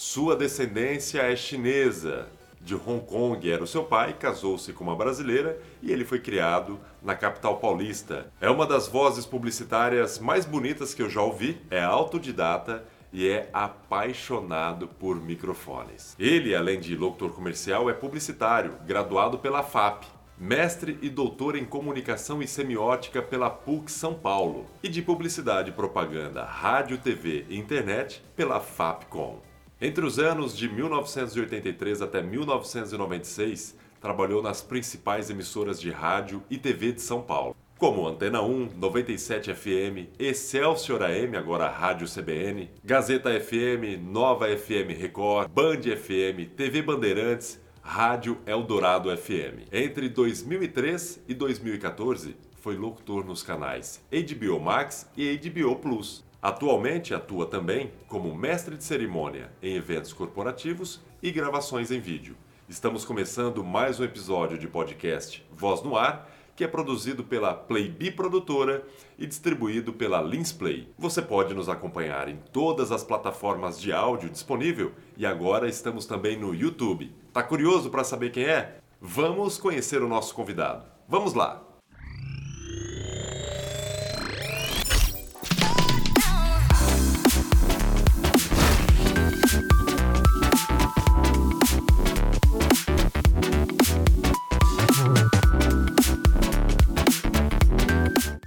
Sua descendência é chinesa. De Hong Kong era o seu pai, casou-se com uma brasileira e ele foi criado na capital paulista. É uma das vozes publicitárias mais bonitas que eu já ouvi, é autodidata e é apaixonado por microfones. Ele, além de locutor comercial, é publicitário, graduado pela FAP, mestre e doutor em comunicação e semiótica pela PUC São Paulo e de publicidade propaganda, rádio, TV e internet pela FAPCom. Entre os anos de 1983 até 1996, trabalhou nas principais emissoras de rádio e TV de São Paulo como Antena 1, 97 FM, Excelsior AM, agora Rádio CBN, Gazeta FM, Nova FM Record, Band FM, TV Bandeirantes, Rádio Eldorado FM. Entre 2003 e 2014, foi locutor nos canais HBO Max e HBO Plus. Atualmente atua também como mestre de cerimônia em eventos corporativos e gravações em vídeo. Estamos começando mais um episódio de podcast Voz no Ar que é produzido pela Playbi Produtora e distribuído pela Linsplay. Você pode nos acompanhar em todas as plataformas de áudio disponível e agora estamos também no YouTube. Tá curioso para saber quem é? Vamos conhecer o nosso convidado. Vamos lá!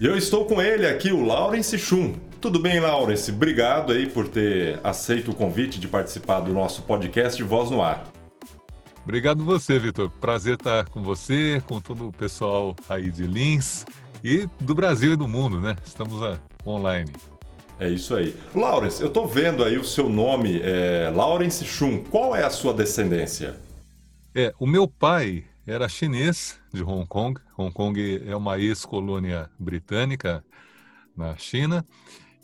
E eu estou com ele aqui, o Laurence Chum. Tudo bem, Laurence? Obrigado aí por ter aceito o convite de participar do nosso podcast Voz no Ar. Obrigado você, Vitor. Prazer estar com você, com todo o pessoal aí de Lins e do Brasil e do mundo, né? Estamos uh, online. É isso aí. Laurence, eu estou vendo aí o seu nome, é Laurence Chum. Qual é a sua descendência? É, o meu pai era chinês de Hong Kong. Hong Kong é uma ex-colônia britânica na China.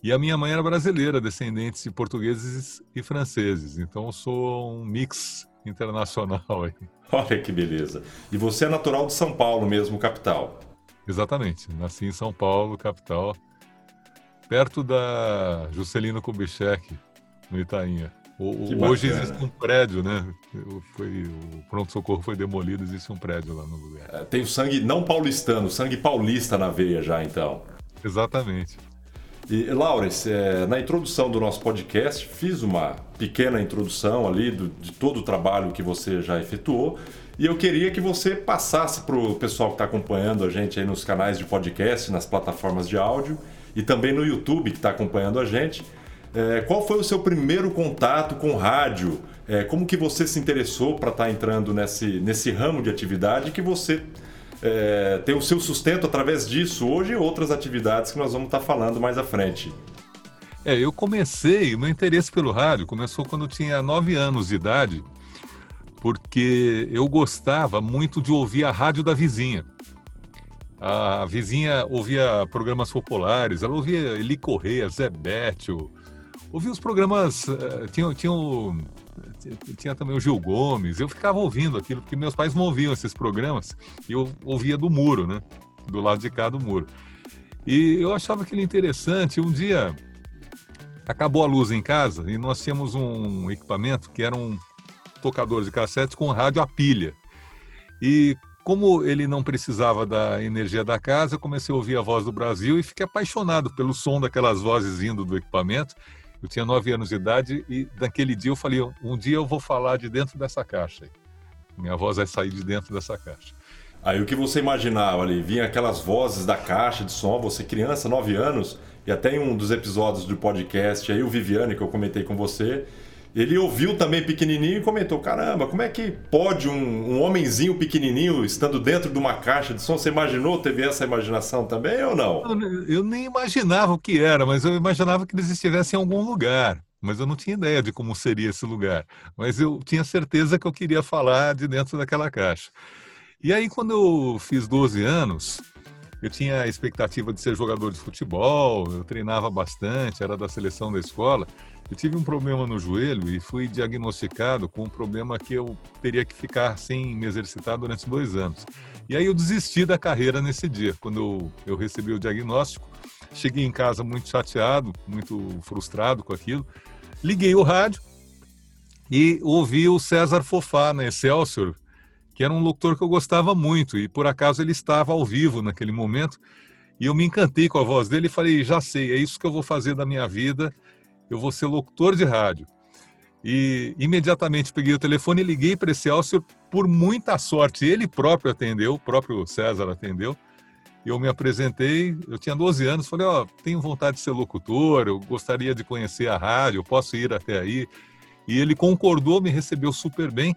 E a minha mãe era brasileira, descendente de portugueses e franceses. Então eu sou um mix internacional aí. Olha que beleza. E você é natural de São Paulo mesmo, capital? Exatamente. Nasci em São Paulo, capital, perto da Juscelino Kubitschek, no Itainha. O, hoje existe um prédio, né? Foi, o pronto-socorro foi demolido, existe um prédio lá no lugar. É, tem o sangue não paulistano, sangue paulista na veia já, então. Exatamente. E, Laurence, é, na introdução do nosso podcast, fiz uma pequena introdução ali do, de todo o trabalho que você já efetuou. E eu queria que você passasse para o pessoal que está acompanhando a gente aí nos canais de podcast, nas plataformas de áudio e também no YouTube que está acompanhando a gente é, qual foi o seu primeiro contato com rádio? É, como que você se interessou para estar tá entrando nesse, nesse ramo de atividade que você é, tem o seu sustento através disso hoje e outras atividades que nós vamos estar tá falando mais à frente? É, eu comecei, o meu interesse pelo rádio começou quando eu tinha 9 anos de idade, porque eu gostava muito de ouvir a rádio da vizinha. A vizinha ouvia programas populares, ela ouvia Eli Correia, Zé Bétio, ouvi os programas, uh, tinha, tinha, o, tinha também o Gil Gomes, eu ficava ouvindo aquilo, porque meus pais não ouviam esses programas, e eu ouvia do muro, né? Do lado de cá do muro. E eu achava aquilo interessante. Um dia acabou a luz em casa e nós tínhamos um equipamento que era um tocador de cassete com rádio a pilha. E como ele não precisava da energia da casa, eu comecei a ouvir a voz do Brasil e fiquei apaixonado pelo som daquelas vozes vindo do equipamento eu tinha nove anos de idade e naquele dia eu falei: um dia eu vou falar de dentro dessa caixa. Minha voz vai sair de dentro dessa caixa. Aí o que você imaginava ali? Vinha aquelas vozes da caixa de som, você criança, nove anos, e até em um dos episódios do podcast aí, o Viviane, que eu comentei com você, ele ouviu também pequenininho e comentou: caramba, como é que pode um, um homenzinho pequenininho estando dentro de uma caixa de som? Você imaginou, teve essa imaginação também ou não? Eu, eu nem imaginava o que era, mas eu imaginava que eles estivessem em algum lugar. Mas eu não tinha ideia de como seria esse lugar. Mas eu tinha certeza que eu queria falar de dentro daquela caixa. E aí, quando eu fiz 12 anos, eu tinha a expectativa de ser jogador de futebol, eu treinava bastante, era da seleção da escola. Eu tive um problema no joelho e fui diagnosticado com um problema que eu teria que ficar sem me exercitar durante dois anos. E aí eu desisti da carreira nesse dia, quando eu, recebi o diagnóstico. Cheguei em casa muito chateado, muito frustrado com aquilo. Liguei o rádio e ouvi o César Fofá na Excelsior, que era um locutor que eu gostava muito, e por acaso ele estava ao vivo naquele momento, e eu me encantei com a voz dele e falei: já sei, é isso que eu vou fazer da minha vida, eu vou ser locutor de rádio. E imediatamente peguei o telefone e liguei para esse Elcio. Por muita sorte, ele próprio atendeu, o próprio César atendeu. Eu me apresentei, eu tinha 12 anos, falei: Ó, oh, tenho vontade de ser locutor, eu gostaria de conhecer a rádio, posso ir até aí. E ele concordou, me recebeu super bem.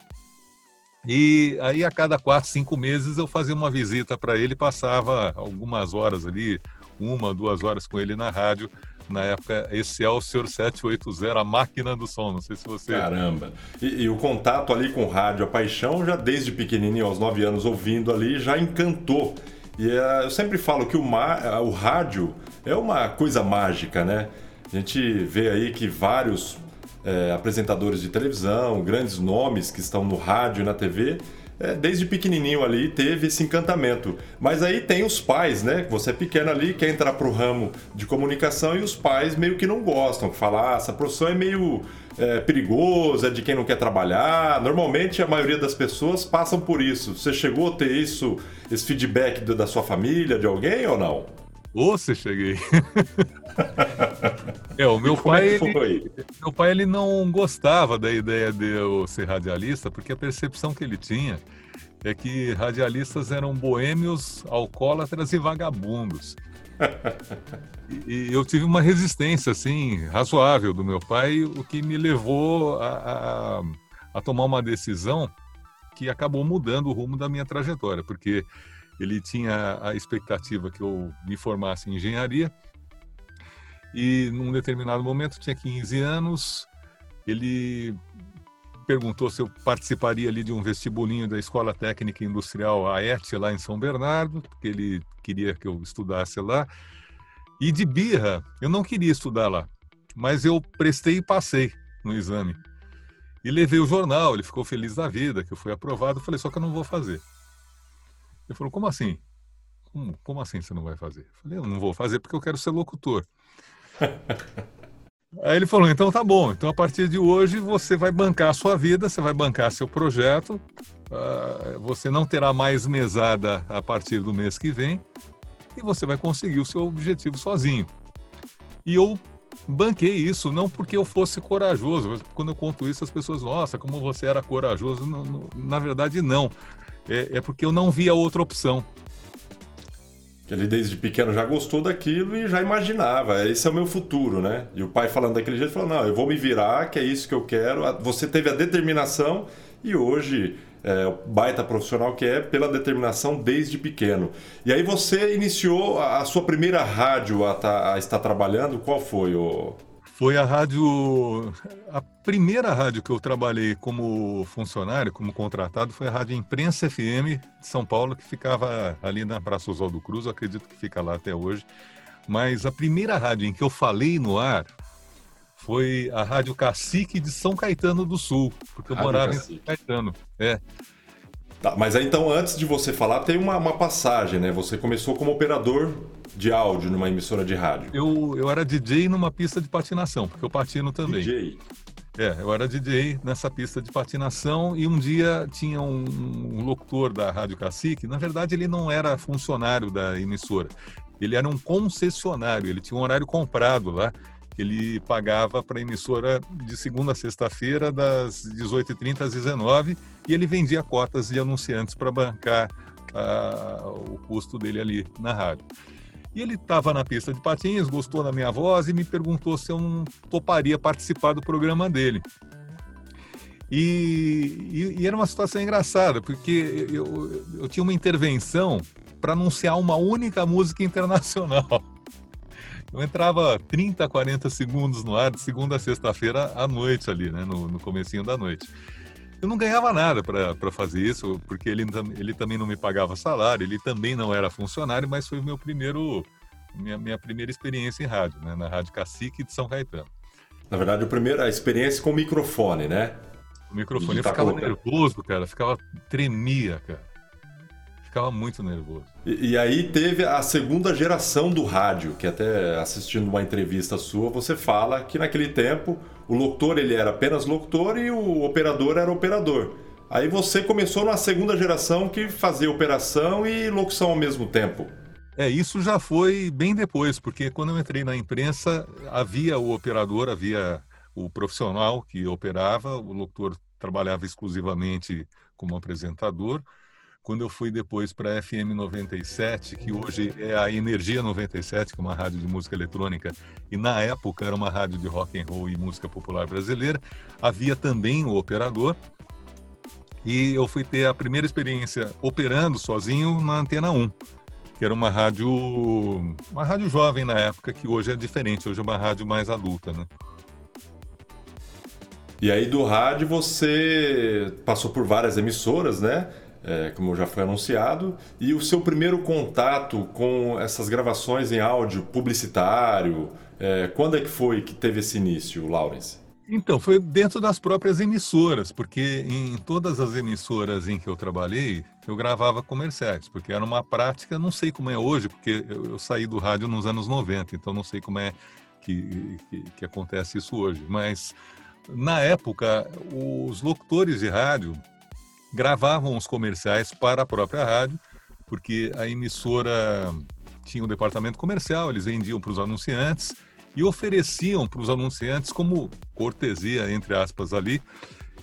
E aí, a cada quatro, cinco meses, eu fazia uma visita para ele, passava algumas horas ali, uma, duas horas com ele na rádio, na época Excelsior 780, a máquina do som, não sei se você... Caramba! E, e, o contato ali com o rádio, a paixão, já desde pequenininho, aos nove anos, ouvindo ali, já encantou. E uh, eu sempre falo que o, uh, o rádio é uma coisa mágica, né? A gente vê aí que vários é, apresentadores de televisão, grandes nomes que estão no rádio e na TV, é, desde pequenininho ali teve esse encantamento. Mas aí tem os pais, né? Você é pequeno ali, quer entrar pro ramo de comunicação e os pais meio que não gostam, que falam, ah, essa profissão é meio é, perigosa, é de quem não quer trabalhar. Normalmente a maioria das pessoas passam por isso. Você chegou a ter isso, esse feedback da sua família, de alguém ou não? Ou você cheguei. é, o meu pai, é ele, meu pai ele não gostava da ideia de eu ser radialista, porque a percepção que ele tinha é que radialistas eram boêmios, alcoólatras e vagabundos. e, e eu tive uma resistência assim razoável do meu pai, o que me levou a, a, a tomar uma decisão que acabou mudando o rumo da minha trajetória, porque ele tinha a expectativa que eu me formasse em engenharia e num determinado momento, tinha 15 anos, ele perguntou se eu participaria ali de um vestibulinho da Escola Técnica Industrial AET lá em São Bernardo, porque ele queria que eu estudasse lá. E de birra, eu não queria estudar lá, mas eu prestei e passei no exame. E levei o jornal, ele ficou feliz da vida, que eu fui aprovado. Falei, só que eu não vou fazer. Ele falou, como assim? Como, como assim você não vai fazer? Eu falei, eu não vou fazer porque eu quero ser locutor. Aí ele falou, então tá bom, então a partir de hoje você vai bancar a sua vida, você vai bancar seu projeto, uh, você não terá mais mesada a partir do mês que vem e você vai conseguir o seu objetivo sozinho. E eu banquei isso, não porque eu fosse corajoso. Quando eu conto isso, as pessoas, nossa, como você era corajoso. Não, não, na verdade, não é, é porque eu não via outra opção. Ele desde pequeno já gostou daquilo e já imaginava, esse é o meu futuro, né? E o pai falando daquele jeito, falou, não, eu vou me virar, que é isso que eu quero. Você teve a determinação e hoje é, o baita profissional que é pela determinação desde pequeno. E aí você iniciou a, sua primeira rádio a, tá, a estar trabalhando, qual foi o... Foi a rádio. A primeira rádio que eu trabalhei como funcionário, como contratado, foi a Rádio Imprensa FM de São Paulo, que ficava ali na Praça Oswaldo Cruz, acredito que fica lá até hoje. Mas a primeira rádio em que eu falei no ar foi a Rádio Cacique de São Caetano do Sul, porque eu rádio morava Cacique. em São Caetano. É. Tá, mas aí então, antes de você falar, tem uma, uma passagem, né? Você começou como operador de áudio numa emissora de rádio? Eu, eu era DJ numa pista de patinação, porque eu patino também. DJ? É, eu era DJ nessa pista de patinação e um dia tinha um, um, locutor da Rádio Cacique, na verdade ele não era funcionário da emissora, ele era um concessionário, ele tinha um horário comprado lá, que ele pagava para a emissora de segunda a sexta-feira, das 18h30 às 19 e ele vendia cotas de anunciantes para bancar uh, o custo dele ali na rádio. E ele estava na pista de patins, gostou da minha voz e me perguntou se eu não toparia participar do programa dele. E, e, e era uma situação engraçada, porque eu, eu tinha uma intervenção para anunciar uma única música internacional. Eu entrava 30, 40 segundos no ar de segunda a sexta-feira à noite ali, né, no, no comecinho da noite. Eu não ganhava nada para fazer isso, porque ele, ele também não me pagava salário, ele também não era funcionário, mas foi o meu primeiro, minha, minha primeira experiência em rádio, né? na Rádio Cacique de São Caetano. Na verdade, a primeira experiência com o microfone, né? O microfone, eu ficava nervoso, cara, ficava, tremia, cara. Ficava muito nervoso. E, e, aí teve a segunda geração do rádio, que até assistindo uma entrevista sua, você fala que naquele tempo o locutor ele era apenas locutor e o operador era operador. Aí você começou na segunda geração que fazia operação e locução ao mesmo tempo. É, isso já foi bem depois, porque quando eu entrei na imprensa, havia o operador, havia o profissional que operava, o locutor trabalhava exclusivamente como apresentador. Quando eu fui depois para a FM 97, que hoje é a Energia 97, que é uma rádio de música eletrônica, e na época era uma rádio de rock and roll e música popular brasileira, havia também o operador. E eu fui ter a primeira experiência operando sozinho na Antena 1 que era uma rádio, uma rádio jovem na época, que hoje é diferente, hoje é uma rádio mais adulta, né? E aí do rádio você passou por várias emissoras, né? É, como já foi anunciado, e o seu primeiro contato com essas gravações em áudio publicitário, é, quando é que foi que teve esse início, Lawrence? Então, foi dentro das próprias emissoras, porque em todas as emissoras em que eu trabalhei, eu gravava comerciais, porque era uma prática, não sei como é hoje, porque eu, eu saí do rádio nos anos 90, então não sei como é que, que, que acontece isso hoje. Mas, na época, os locutores de rádio gravavam os comerciais para a própria rádio, porque a emissora tinha um departamento comercial, eles vendiam para os anunciantes, e ofereciam para os anunciantes como cortesia, entre aspas, ali,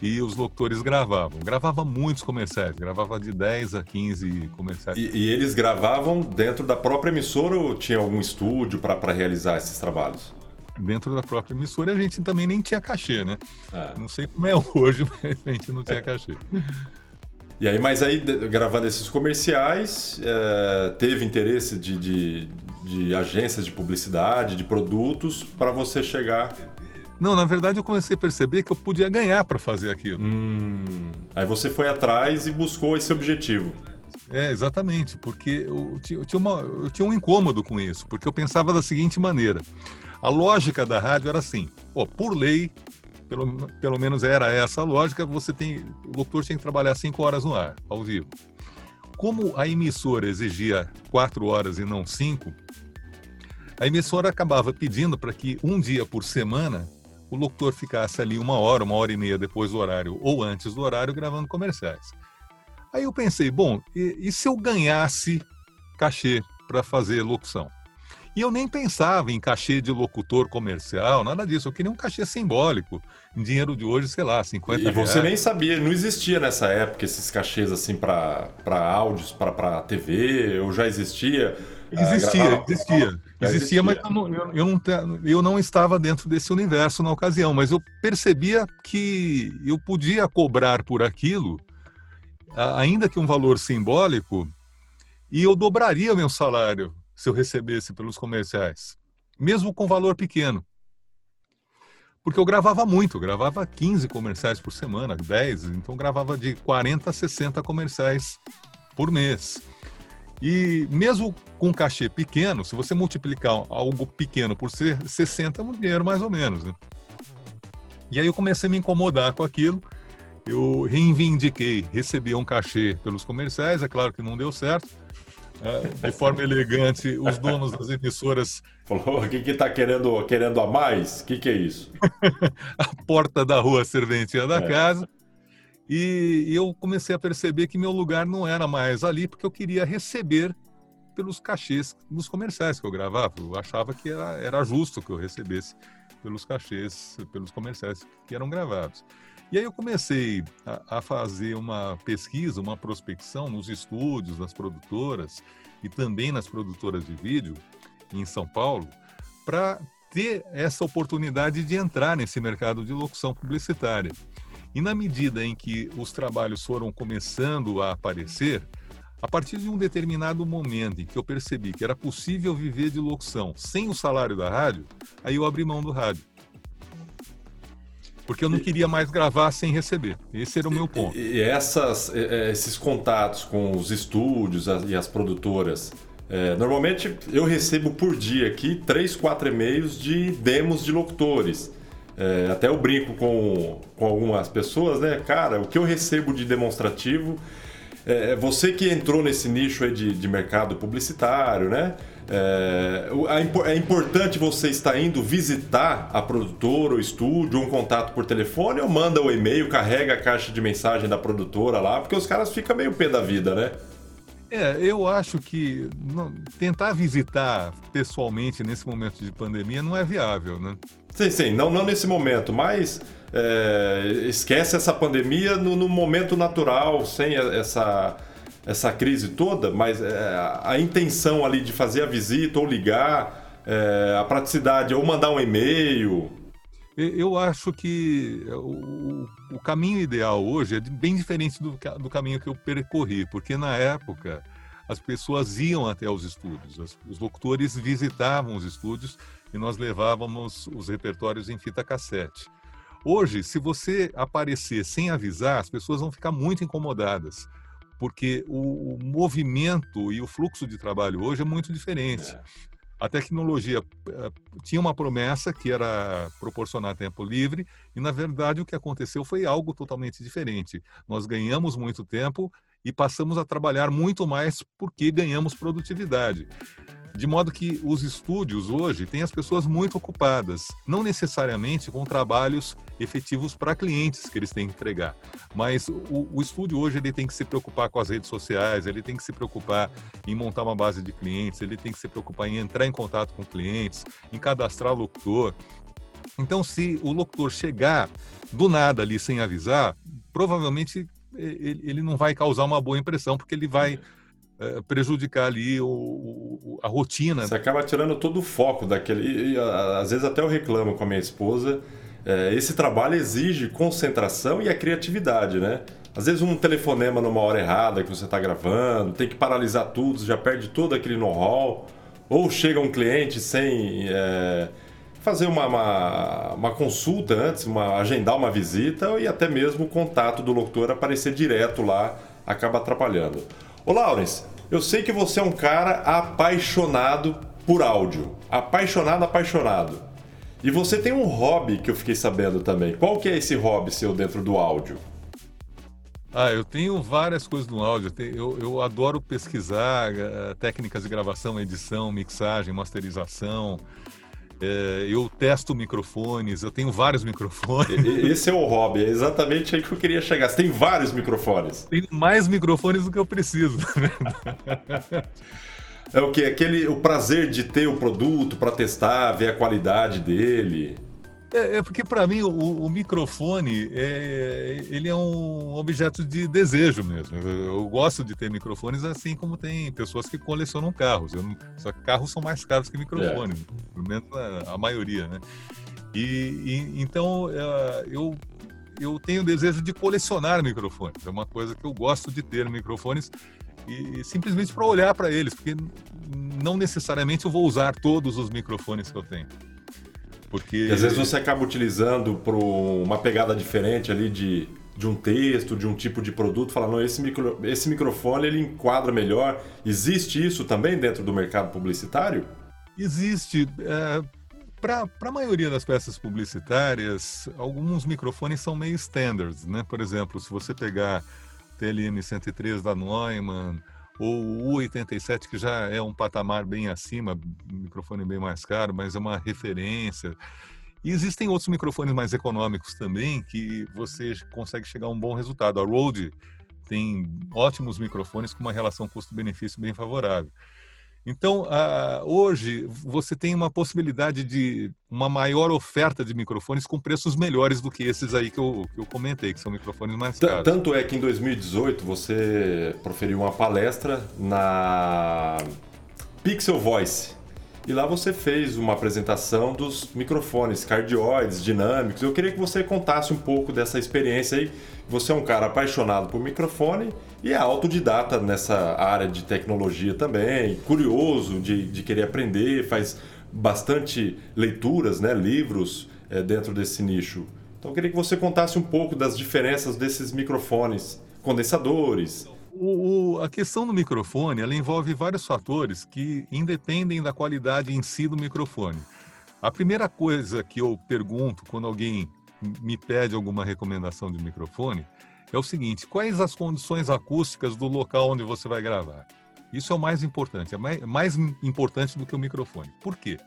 e os locutores gravavam. Gravava muitos comerciais, gravava de 10 a 15 comerciais. E, e eles gravavam dentro da própria emissora ou tinha algum estúdio para realizar esses trabalhos? Dentro da própria emissora a gente também nem tinha cachê, né? É. Não sei como é hoje, mas a gente não tinha cachê. E aí, mas aí, gravando esses comerciais, é, teve interesse de, de, de agências de publicidade, de produtos, para você chegar. Não, na verdade eu comecei a perceber que eu podia ganhar para fazer aquilo. Hum, aí você foi atrás e buscou esse objetivo. É, exatamente, porque eu eu tinha, uma, eu tinha um incômodo com isso, porque eu pensava da seguinte maneira: a lógica da rádio era assim, ó, por lei, pelo, pelo menos era essa a lógica, você tem, o locutor tinha que trabalhar cinco horas no ar, ao vivo. Como a emissora exigia quatro horas e não cinco, a emissora acabava pedindo para que um dia por semana o locutor ficasse ali uma hora, uma hora e meia depois do horário ou antes do horário gravando comerciais. Aí eu pensei, bom, e, e se eu ganhasse cachê para fazer locução? E eu nem pensava em cachê de locutor comercial, nada disso. Eu queria um cachê simbólico. Em dinheiro de hoje, sei lá, 50 reais. E você nem sabia, não existia nessa época esses cachês assim para áudios, para TV, ou já existia? Existia, ah, existia. Existia, existia, mas eu não, eu, não, eu não estava dentro desse universo na ocasião, mas eu percebia que eu podia cobrar por aquilo, ainda que um valor simbólico, e eu dobraria meu salário se eu recebesse pelos comerciais, mesmo com valor pequeno. Porque eu gravava muito, eu gravava 15 comerciais por semana, 10, então gravava de 40 a 60 comerciais por mês. E mesmo com cachê pequeno, se você multiplicar algo pequeno por 60, é um dinheiro mais ou menos. Né? E aí eu comecei a me incomodar com aquilo. Eu reivindiquei, recebi um cachê pelos comerciais, é claro que não deu certo de forma elegante, os donos das emissoras. Falou, o que que tá querendo, querendo a mais? O que que é isso? a porta da rua serventia da é. casa. E, eu comecei a perceber que meu lugar não era mais ali, porque eu queria receber pelos cachês dos comerciais que eu gravava. Eu achava que era, era justo que eu recebesse pelos cachês, pelos comerciais que eram gravados. E aí eu comecei a, a, fazer uma pesquisa, uma prospecção nos estúdios, nas produtoras e também nas produtoras de vídeo em São Paulo, para ter essa oportunidade de entrar nesse mercado de locução publicitária. E na medida em que os trabalhos foram começando a aparecer, a partir de um determinado momento em que eu percebi que era possível viver de locução sem o salário da rádio, aí eu abri mão do rádio porque eu não queria mais gravar sem receber. Esse era o meu ponto. E, essas, esses contatos com os estúdios e as produtoras, é, normalmente eu recebo por dia aqui três, quatro e-mails de demos de locutores. É, até eu brinco com, com algumas pessoas, né? Cara, o que eu recebo de demonstrativo é, você que entrou nesse nicho aí de, de mercado publicitário, né? É, é, importante você estar indo visitar a produtora, o estúdio, um contato por telefone ou manda o um e-mail, carrega a caixa de mensagem da produtora lá, porque os caras ficam meio pé da vida, né? É, eu acho que não, tentar visitar pessoalmente nesse momento de pandemia não é viável, né? Sim, sim, não, não nesse momento, mas é, esquece essa pandemia no, no momento natural, sem essa essa crise toda, mas é, a intenção ali de fazer a visita ou ligar, é, a praticidade, ou mandar um e-mail. Eu acho que o, o caminho ideal hoje é bem diferente do, do caminho que eu percorri, porque na época as pessoas iam até os estúdios, os locutores visitavam os estúdios e nós levávamos os repertórios em fita cassete. Hoje, se você aparecer sem avisar, as pessoas vão ficar muito incomodadas porque o, o, movimento e o fluxo de trabalho hoje é muito diferente. É. A tecnologia uh, tinha uma promessa que era proporcionar tempo livre, e na verdade o que aconteceu foi algo totalmente diferente. Nós ganhamos muito tempo e passamos a trabalhar muito mais porque ganhamos produtividade. De modo que os estúdios hoje têm as pessoas muito ocupadas, não necessariamente com trabalhos efetivos para clientes que eles têm que entregar, mas o, o, estúdio hoje ele tem que se preocupar com as redes sociais, ele tem que se preocupar em montar uma base de clientes, ele tem que se preocupar em entrar em contato com clientes, em cadastrar locutor. Então, se o locutor chegar do nada ali sem avisar, provavelmente ele não vai causar uma boa impressão, porque ele vai prejudicar ali o, o, a rotina. Você acaba tirando todo o foco daquele. E, e, às vezes até eu reclamo com a minha esposa. É, esse trabalho exige concentração e a criatividade, né? Às vezes um telefonema numa hora errada que você está gravando, tem que paralisar tudo, já perde todo aquele know-how. Ou chega um cliente sem é, fazer uma, uma, uma, consulta antes, uma, agendar uma visita e até mesmo o contato do locutor aparecer direto lá acaba atrapalhando. Ô Laurence, eu sei que você é um cara apaixonado por áudio. Apaixonado, apaixonado. E você tem um hobby que eu fiquei sabendo também. Qual que é esse hobby seu dentro do áudio? Ah, eu tenho várias coisas no áudio. Eu, eu adoro pesquisar uh, técnicas de gravação, edição, mixagem, masterização. É, eu testo microfones, eu tenho vários microfones. Esse é o hobby, é exatamente aí que eu queria chegar. Você tem vários microfones. Tenho mais microfones do que eu preciso. é o que? Aquele o prazer de ter o produto para testar, ver a qualidade dele. É, é porque para mim o, o, microfone é, ele é um objeto de desejo mesmo. Eu, eu, gosto de ter microfones assim como tem pessoas que colecionam carros. Eu, só que carros são mais caros que microfones, é. pelo menos a, a, maioria, né? E, e então é, eu eu tenho o desejo de colecionar microfones. É uma coisa que eu gosto de ter microfones e simplesmente para olhar para eles, porque não necessariamente eu vou usar todos os microfones que eu tenho. Porque... E às vezes você acaba utilizando para uma pegada diferente ali de, de um texto, de um tipo de produto, falando, não, esse, micro, esse microfone ele enquadra melhor. Existe isso também dentro do mercado publicitário? Existe. É, para a maioria das peças publicitárias, alguns microfones são meio standards, né? Por exemplo, se você pegar TLM 103 da Neumann, ou o U87, que já é um patamar bem acima, microfone bem mais caro, mas é uma referência. E existem outros microfones mais econômicos também que você consegue chegar a um bom resultado. A Rode tem ótimos microfones com uma relação custo-benefício bem favorável. Então, uh, hoje você tem uma possibilidade de uma maior oferta de microfones com preços melhores do que esses aí que eu, que eu comentei, que são microfones mais caros. Tanto é que em 2018 você proferiu uma palestra na Pixel Voice. E lá você fez uma apresentação dos microfones cardioides, dinâmicos. Eu queria que você contasse um pouco dessa experiência aí. Você é um cara apaixonado por microfone e é autodidata nessa área de tecnologia também, curioso de, de querer aprender, faz bastante leituras, né, livros é, dentro desse nicho. Então eu queria que você contasse um pouco das diferenças desses microfones, condensadores. O, o, a questão do microfone ela envolve vários fatores que independem da qualidade em si do microfone. A primeira coisa que eu pergunto quando alguém me pede alguma recomendação de microfone, é o seguinte: quais as condições acústicas do local onde você vai gravar? Isso é o mais importante, é mais, mais importante do que o microfone. Por quê?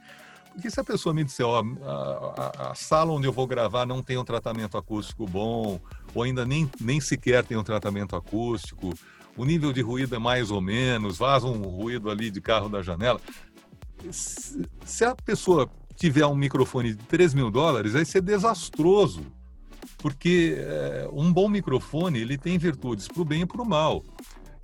Porque se a pessoa me disser, ó, a, a, a, sala onde eu vou gravar não tem um tratamento acústico bom, ou ainda nem, nem sequer tem um tratamento acústico, o nível de ruído é mais ou menos, vaza um ruído ali de carro da janela. Se, a pessoa tiver um microfone de 3 mil dólares, vai ser desastroso. Porque é, um bom microfone ele tem virtudes para o bem e para o mal.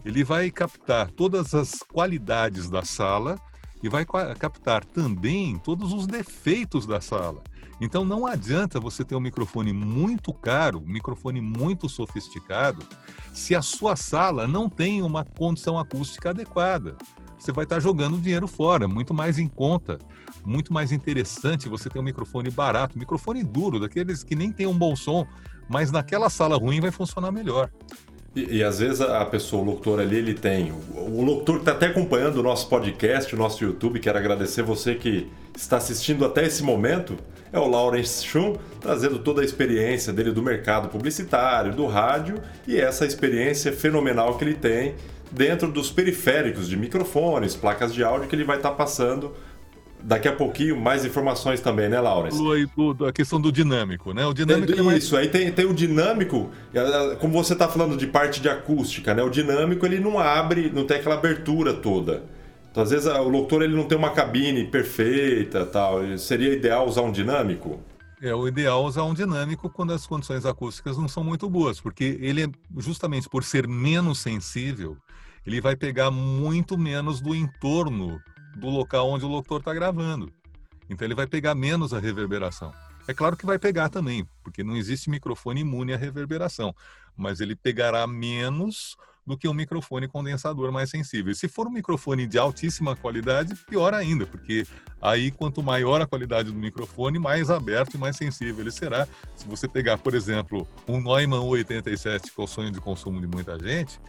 Ele vai captar todas as qualidades da sala e vai captar também todos os defeitos da sala. Então não adianta você ter um microfone muito caro, um microfone muito sofisticado, se a sua sala não tem uma condição acústica adequada. Você vai estar jogando dinheiro fora, muito mais em conta, muito mais interessante você ter um microfone barato, microfone duro, daqueles que nem tem um bom som, mas naquela sala ruim vai funcionar melhor. E, e, às vezes a pessoa, o locutor ali, ele tem. O, o locutor que está até acompanhando o nosso podcast, o nosso YouTube, quero agradecer você que está assistindo até esse momento. É o Lawrence Schum, trazendo toda a experiência dele do mercado publicitário, do rádio e essa experiência fenomenal que ele tem dentro dos periféricos de microfones, placas de áudio que ele vai estar tá passando daqui a pouquinho mais informações também, né, Laurence? A questão do dinâmico, né? O dinâmico é, mais... Isso, aí tem, tem o dinâmico, como você está falando de parte de acústica, né? O dinâmico ele não abre, não tem aquela abertura toda. Então, às vezes o locutor ele não tem uma cabine perfeita, tal. Seria ideal usar um dinâmico? É o ideal usar um dinâmico quando as condições acústicas não são muito boas, porque ele é justamente por ser menos sensível, ele vai pegar muito menos do entorno do local onde o locutor está gravando. Então ele vai pegar menos a reverberação. É claro que vai pegar também, porque não existe microfone imune à reverberação, mas ele pegará menos do que um microfone condensador mais sensível. E se for um microfone de altíssima qualidade, pior ainda, porque aí quanto maior a qualidade do microfone, mais aberto e mais sensível ele será. Se você pegar, por exemplo, um Neumann 87, que é o sonho de consumo de muita gente,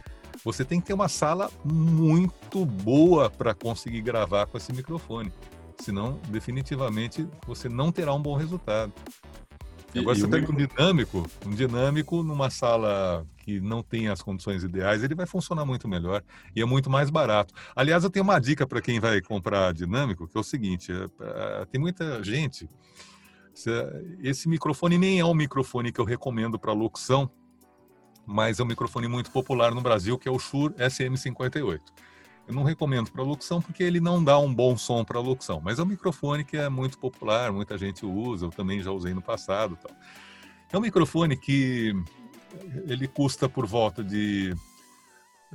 você tem que ter uma sala muito boa para conseguir gravar com esse microfone. Senão, definitivamente, você não terá um bom resultado. Agora, e, você pega um dinâmico, um dinâmico numa sala que não tem as condições ideais, ele vai funcionar muito melhor e é muito mais barato. Aliás, eu tenho uma dica para quem vai comprar dinâmico, que é o seguinte: é, é, tem muita gente. Esse microfone nem é um microfone que eu recomendo para locução, mas é um microfone muito popular no Brasil, que é o Shure SM58. Eu não recomendo para locução porque ele não dá um bom som para locução, mas é um microfone que é muito popular, muita gente usa, eu também já usei no passado. Tal. É um microfone que ele custa por volta de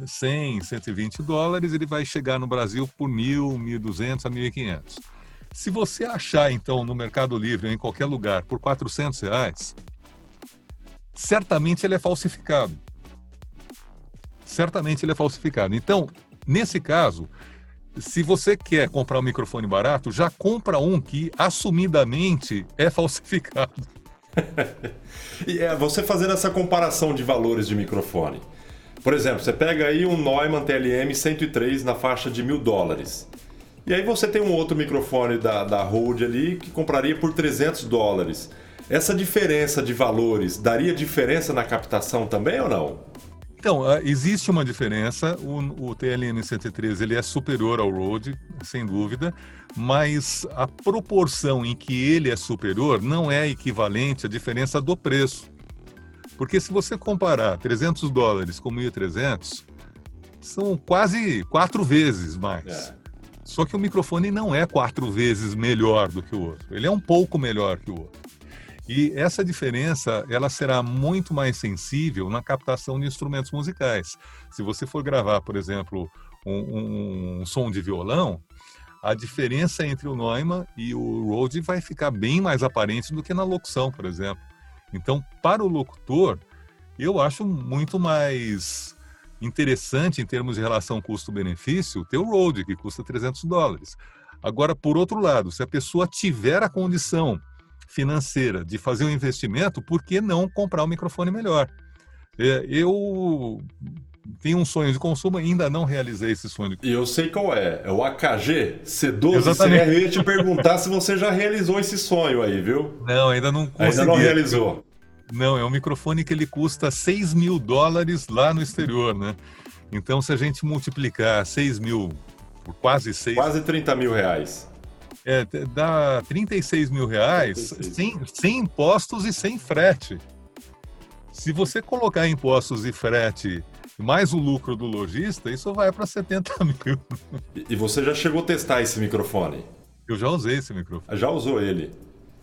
100, 120 dólares, ele vai chegar no Brasil por 1.000, 1.200 a 1.500. Se você achar, então, no Mercado Livre ou em qualquer lugar por 400 reais, certamente ele é falsificado. Certamente ele é falsificado. Então, nesse caso, se você quer comprar um microfone barato, já compra um que assumidamente é falsificado. e é, você fazendo essa comparação de valores de microfone. Por exemplo, você pega aí um Neumann TLM 103 na faixa de mil dólares. E aí você tem um outro microfone da, da Rode ali que compraria por 300 dólares. Essa diferença de valores daria diferença na captação também ou não? Então, ah, existe uma diferença. O, o TLM 103 ele é superior ao Rode, sem dúvida, mas a proporção em que ele é superior não é equivalente à diferença do preço. Porque se você comparar 300 dólares com 1.300, são quase quatro vezes mais. É. Só que o microfone não é quatro vezes melhor do que o outro. Ele é um pouco melhor que o outro. E essa diferença ela será muito mais sensível na captação de instrumentos musicais. Se você for gravar, por exemplo, um, um, um som de violão, a diferença entre o Neumann e o Rode vai ficar bem mais aparente do que na locução, por exemplo. Então, para o locutor, eu acho muito mais interessante em termos de relação custo-benefício ter o Rode, que custa 300 dólares. Agora, por outro lado, se a pessoa tiver a condição financeira de fazer um investimento, por que não comprar um microfone melhor? É, eu tem um sonho de consumo, ainda não realizei esse sonho. E eu sei qual é, é o AKG C12 Exatamente. Eu ia te perguntar se você já realizou esse sonho aí, viu? Não, ainda não consegui. Ainda não realizou. Não, é um microfone que ele custa 6 mil dólares lá no exterior, né? Então, se a gente multiplicar 6 mil por quase 6... Quase 30 mil reais. É, dá 36 mil reais 36. Sem, sem impostos e sem frete. Se você colocar impostos e frete mais o lucro do lojista, isso vai para 70 mil. E você já chegou a testar esse microfone? Eu já usei esse microfone. Já usou ele?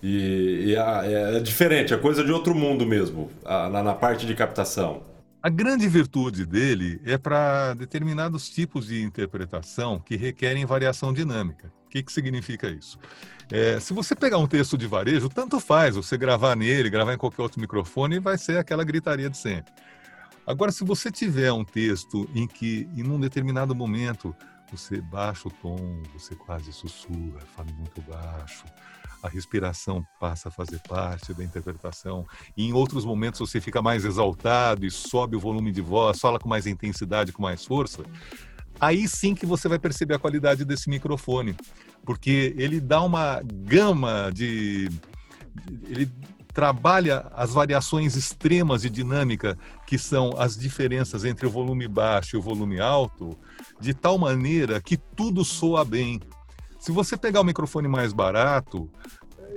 E, e é, é, diferente, é coisa de outro mundo mesmo, na, na parte de captação. A grande virtude dele é para determinados tipos de interpretação que requerem variação dinâmica. O que, que significa isso? É, se você pegar um texto de varejo, tanto faz você gravar nele, gravar em qualquer outro microfone, vai ser aquela gritaria de sempre. Agora, se você tiver um texto em que, em um determinado momento, você baixa o tom, você quase sussurra, fala muito baixo, a respiração passa a fazer parte da interpretação, e em outros momentos você fica mais exaltado e sobe o volume de voz, fala com mais intensidade, com mais força, aí sim que você vai perceber a qualidade desse microfone, porque ele dá uma gama de. Ele trabalha as variações extremas de dinâmica, que são as diferenças entre o volume baixo e o volume alto, de tal maneira que tudo soa bem. Se você pegar o microfone mais barato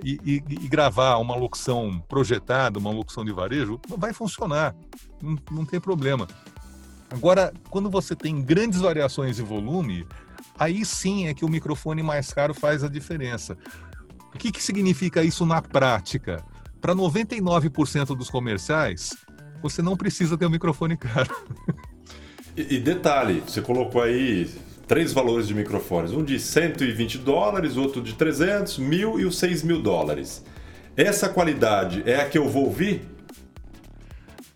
e, e, e gravar uma locução projetada, uma locução de varejo, vai funcionar, não, não tem problema. Agora, quando você tem grandes variações de volume, aí sim é que o microfone mais caro faz a diferença. O que, que significa isso na prática? Para 99% dos comerciais, você não precisa ter um microfone caro. E, e, detalhe, você colocou aí três valores de microfones: um de 120 dólares, outro de 300, mil e os 6 mil dólares. Essa qualidade é a que eu vou ouvir?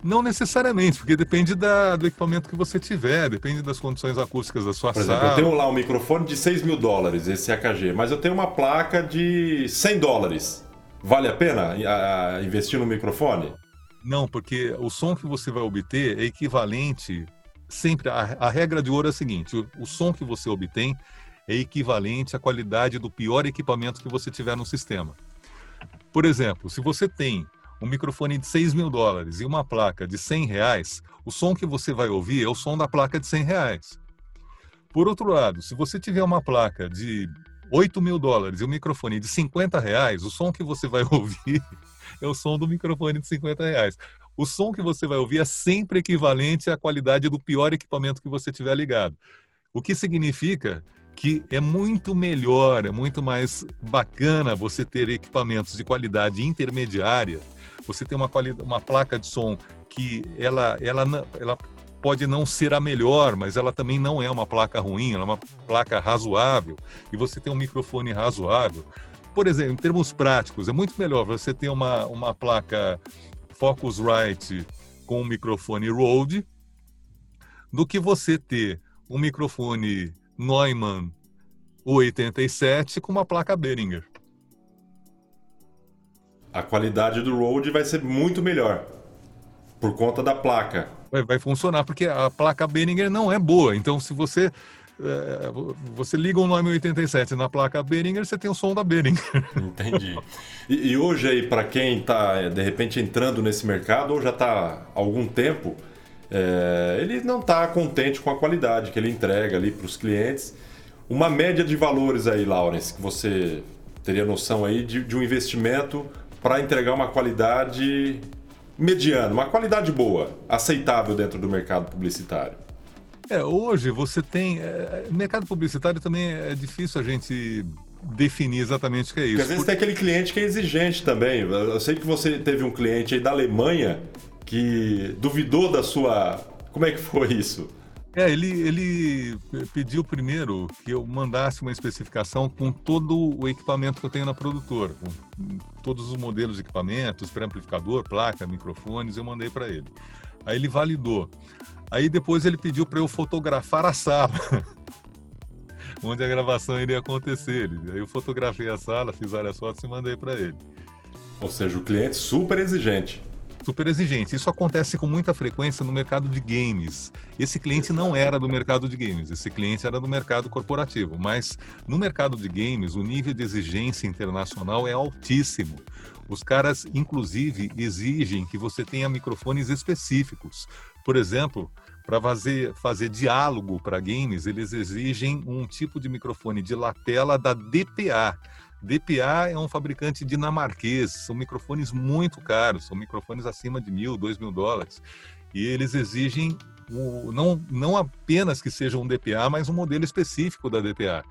Não necessariamente, porque depende da, do equipamento que você tiver, depende das condições acústicas da sua Por sala. exemplo, eu tenho lá um microfone de 6 mil dólares, esse AKG, mas eu tenho uma placa de 100 dólares. Vale a pena a, a investir no microfone? Não, porque o som que você vai obter é equivalente. Sempre, a, a regra de ouro é a seguinte: o, o som que você obtém é equivalente à qualidade do pior equipamento que você tiver no sistema. Por exemplo, se você tem um microfone de 6 mil dólares e uma placa de 100 reais, o som que você vai ouvir é o som da placa de 100 reais. Por outro lado, se você tiver uma placa de 8 mil dólares e um microfone de 50 reais, o som que você vai ouvir é o som do microfone de 50 reais. O som que você vai ouvir é sempre equivalente à qualidade do pior equipamento que você tiver ligado. O que significa que é muito melhor, é muito mais bacana você ter equipamentos de qualidade intermediária. Você tem uma, uma placa de som que ela, ela, ela pode não ser a melhor, mas ela também não é uma placa ruim, ela é uma placa razoável, e você tem um microfone razoável. Por exemplo, em termos práticos, é muito melhor você ter uma, uma placa Focusrite com um microfone Rode do que você ter um microfone Neumann 87 com uma placa Behringer. A qualidade do Rode vai ser muito melhor por conta da placa vai, vai funcionar, porque a placa Behringer não é boa. Então, se você é, você liga um nome 87 na placa Behringer, você tem o som da Behringer. Entendi. E, e hoje aí, para quem está de repente entrando nesse mercado ou já está há algum tempo, é, ele não está contente com a qualidade que ele entrega ali para os clientes. Uma média de valores aí, Lawrence, que você teria noção aí de, de um investimento para entregar uma qualidade mediano, uma qualidade boa, aceitável dentro do mercado publicitário? É, hoje você tem. É, mercado publicitário também é difícil a gente definir exatamente o que é isso. Porque às vezes Por... tem aquele cliente que é exigente também. Eu sei que você teve um cliente aí da Alemanha que duvidou da sua. Como é que foi isso? É, ele, ele pediu primeiro que eu mandasse uma especificação com todo o equipamento que eu tenho na produtora, com todos os modelos de equipamentos, pré-amplificador, placa, microfones, eu mandei para ele. Aí ele validou. Aí depois ele pediu para eu fotografar a sala, onde a gravação iria acontecer. Aí eu fotografei a sala, fiz várias fotos e mandei para ele. Ou seja, o cliente super exigente. Super exigente. Isso acontece com muita frequência no mercado de games. Esse cliente não era do mercado de games, esse cliente era do mercado corporativo. Mas no mercado de games, o nível de exigência internacional é altíssimo. Os caras, inclusive, exigem que você tenha microfones específicos. Por exemplo, para fazer, fazer diálogo para games, eles exigem um tipo de microfone de lapela da DPA. DPA é um fabricante dinamarquês, são microfones muito caros, são microfones acima de mil, dois mil dólares. E eles exigem o, não, não apenas que seja um DPA, mas um modelo específico da DPA.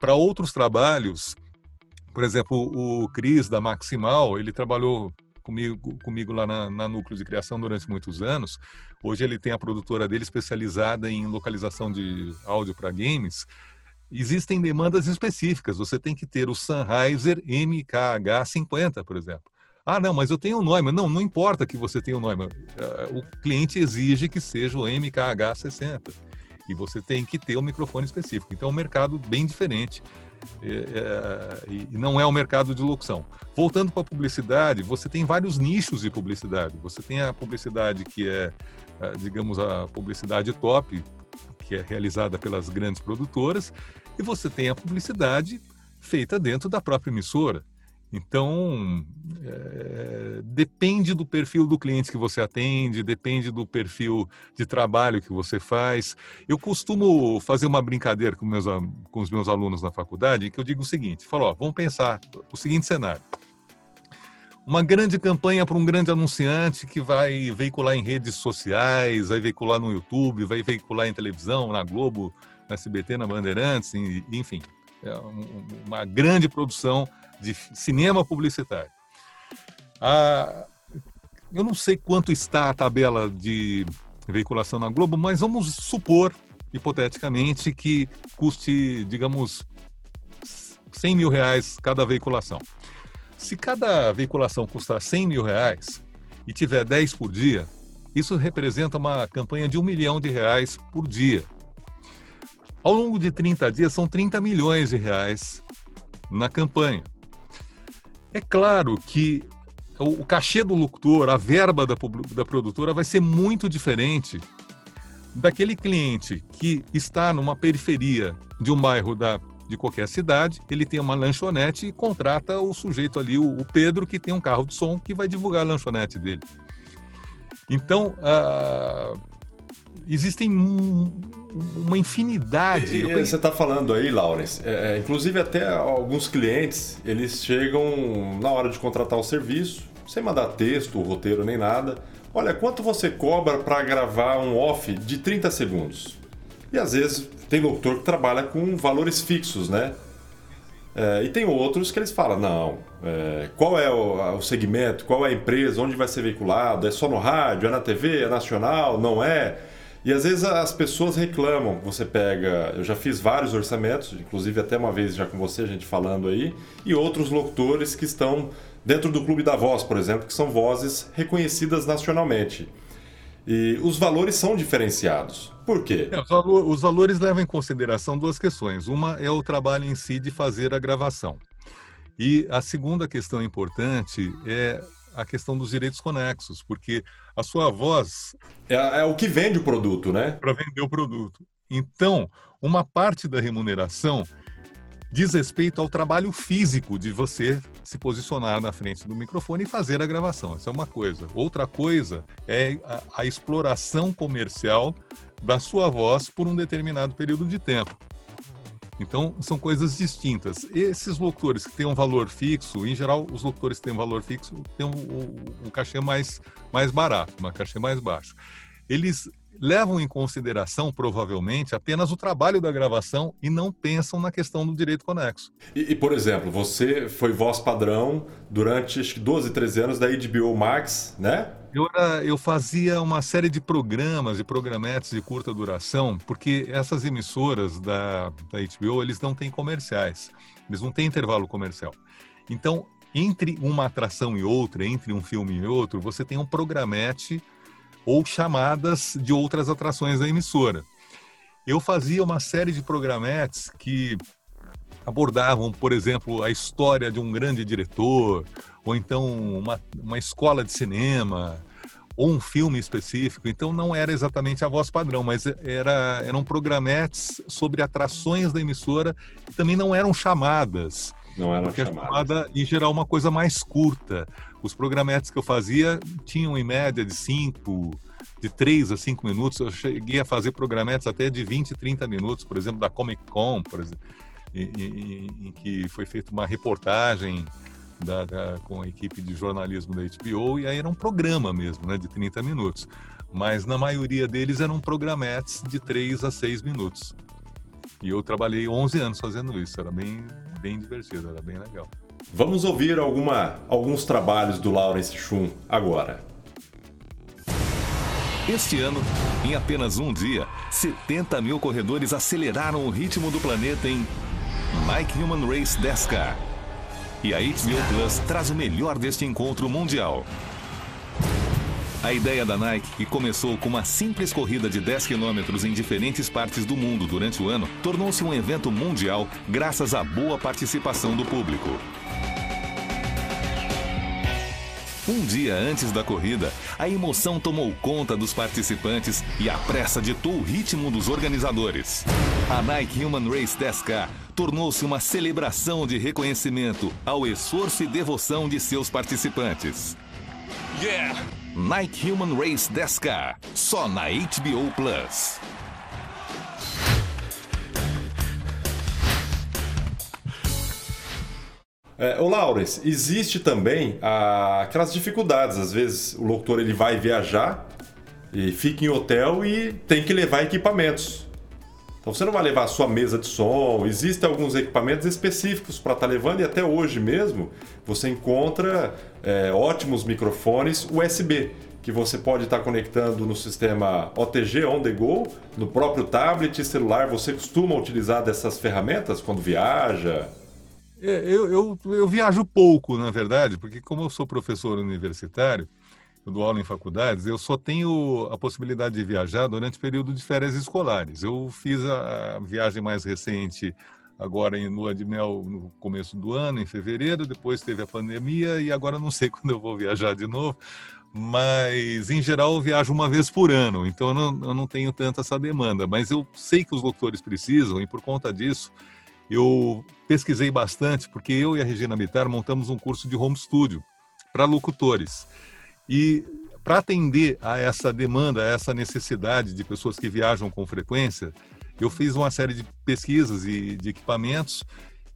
Para outros trabalhos, por exemplo, o Cris da Maximal, ele trabalhou comigo, comigo lá na, na, Núcleo de Criação durante muitos anos. Hoje ele tem a produtora dele especializada em localização de áudio para games. Existem demandas específicas. Você tem que ter o Sennheiser MKH50, por exemplo. Ah, não, mas eu tenho o Neumann. Não, não importa que você tenha o Neumann. Eh, o cliente exige que seja o MKH60. E você tem que ter o um microfone específico. Então, é um mercado bem diferente é, e não é o mercado de locução. Voltando para a publicidade, você tem vários nichos de publicidade. Você tem a publicidade que é, digamos, a publicidade top, que é realizada pelas grandes produtoras, e você tem a publicidade feita dentro da própria emissora. Então, é, depende do perfil do cliente que você atende, depende do perfil de trabalho que você faz. Eu costumo fazer uma brincadeira com, meus, com os meus alunos na faculdade, que eu digo o seguinte: falo, ó, vamos pensar o seguinte cenário. Uma grande campanha para um grande anunciante que vai veicular em redes sociais, vai veicular no YouTube, vai veicular em televisão, na Globo, na SBT, na Bandeirantes, enfim. É uma grande produção de cinema publicitário. Ah, eu não sei quanto está a tabela de veiculação na Globo, mas vamos supor, hipoteticamente, que custe, digamos, 100 mil reais cada veiculação. Se cada veiculação custar 100 mil reais e tiver 10 por dia, isso representa uma campanha de um milhão de reais por dia. Ao longo de 30 dias, são 30 milhões de reais na campanha. É claro que o, cachê do locutor, a verba da, da produtora vai ser muito diferente daquele cliente que está numa periferia de um bairro da, de qualquer cidade, ele tem uma lanchonete e contrata o sujeito ali, o, o Pedro, que tem um carro de som que vai divulgar a lanchonete dele. Então, uh, existem uma infinidade. E, você está falando aí, Lawrence, é, é, inclusive até alguns clientes, eles chegam na hora de contratar o serviço, sem mandar texto, roteiro nem nada. Olha, quanto você cobra para gravar um off de 30 segundos? E às vezes tem locutor que trabalha com valores fixos, né? É, e tem outros que eles falam, não, é, qual é o, o, segmento, qual é a empresa, onde vai ser veiculado, é só no rádio, é na TV, é nacional, não é? E às vezes as pessoas reclamam. Você pega. Eu já fiz vários orçamentos, inclusive até uma vez já com você, a gente falando aí, e outros locutores que estão dentro do Clube da Voz, por exemplo, que são vozes reconhecidas nacionalmente. E os valores são diferenciados. Por quê? É, os valores levam em consideração duas questões. Uma é o trabalho em si de fazer a gravação. E a segunda questão importante é a questão dos direitos conexos, porque a sua voz. É, é o que vende o produto, né? Para vender o produto. Então, uma parte da remuneração diz respeito ao trabalho físico de você se posicionar na frente do microfone e fazer a gravação. Essa é uma coisa. Outra coisa é a, a exploração comercial da sua voz por um determinado período de tempo. Então, são coisas distintas. Esses locutores que têm um valor fixo, em geral, os locutores que têm um valor fixo têm um, um, um cachê mais, mais barato, um cachê mais baixo. Eles levam em consideração, provavelmente, apenas o trabalho da gravação e não pensam na questão do direito conexo. E, e por exemplo, você foi voz padrão durante acho que 12, 13 anos da HBO Max, né? Eu, era, eu fazia uma série de programas e programetes de curta duração, porque essas emissoras da, da HBO, eles não têm comerciais, eles não têm intervalo comercial. Então, entre uma atração e outra, entre um filme e outro, você tem um programete ou chamadas de outras atrações da emissora. Eu fazia uma série de programetes que abordavam, por exemplo, a história de um grande diretor, ou então uma, uma escola de cinema, ou um filme específico. Então não era exatamente a voz padrão, mas era, eram programetes sobre atrações da emissora e também não eram chamadas. Não eram porque chamadas. a chamada, em geral, é uma coisa mais curta. Os programetes que eu fazia tinham em média de 5, de 3 a 5 minutos. Eu cheguei a fazer programetes até de 20, 30 minutos, por exemplo, da Comic Con, por exemplo, em, em, em que foi feita uma reportagem da, da, com a equipe de jornalismo da HBO, e aí era um programa mesmo, né, de 30 minutos. Mas na maioria deles eram programetes de 3 a 6 minutos. E eu trabalhei 11 anos fazendo isso, era bem, bem divertido, era bem legal. Vamos ouvir alguma, alguns trabalhos do Lawrence Schum agora. Este ano, em apenas um dia, 70 mil corredores aceleraram o ritmo do planeta em Nike Human Race 10K. E a HBO Plus traz o melhor deste encontro mundial. A ideia da Nike, que começou com uma simples corrida de 10 quilômetros em diferentes partes do mundo durante o ano, tornou-se um evento mundial graças à boa participação do público. Um dia antes da corrida, a emoção tomou conta dos participantes e a pressa ditou o ritmo dos organizadores. A Nike Human Race 10K tornou-se uma celebração de reconhecimento ao esforço e devoção de seus participantes. Yeah! Nike Human Race 10K, só na HBO Plus. É, o Laurens, existe também ah, aquelas dificuldades. Às vezes o locutor ele vai viajar e fica em hotel e tem que levar equipamentos. Então você não vai levar a sua mesa de som. Existem alguns equipamentos específicos para estar tá levando e até hoje mesmo você encontra é, ótimos microfones USB que você pode estar tá conectando no sistema OTG On The Go, no próprio tablet celular. Você costuma utilizar dessas ferramentas quando viaja? É, eu, eu, eu, viajo pouco, na verdade, porque como eu sou professor universitário, eu dou aula em faculdades, eu só tenho a possibilidade de viajar durante o período de férias escolares. Eu fiz a, viagem mais recente agora em lua de mel no começo do ano, em fevereiro, depois teve a pandemia e agora não sei quando eu vou viajar de novo, mas em geral eu viajo uma vez por ano, então eu não, eu não tenho tanta essa demanda, mas eu sei que os doutores precisam e por conta disso eu pesquisei bastante, porque eu e a Regina Bittar montamos um curso de home studio para locutores. E para atender a essa demanda, a essa necessidade de pessoas que viajam com frequência, eu fiz uma série de pesquisas e de equipamentos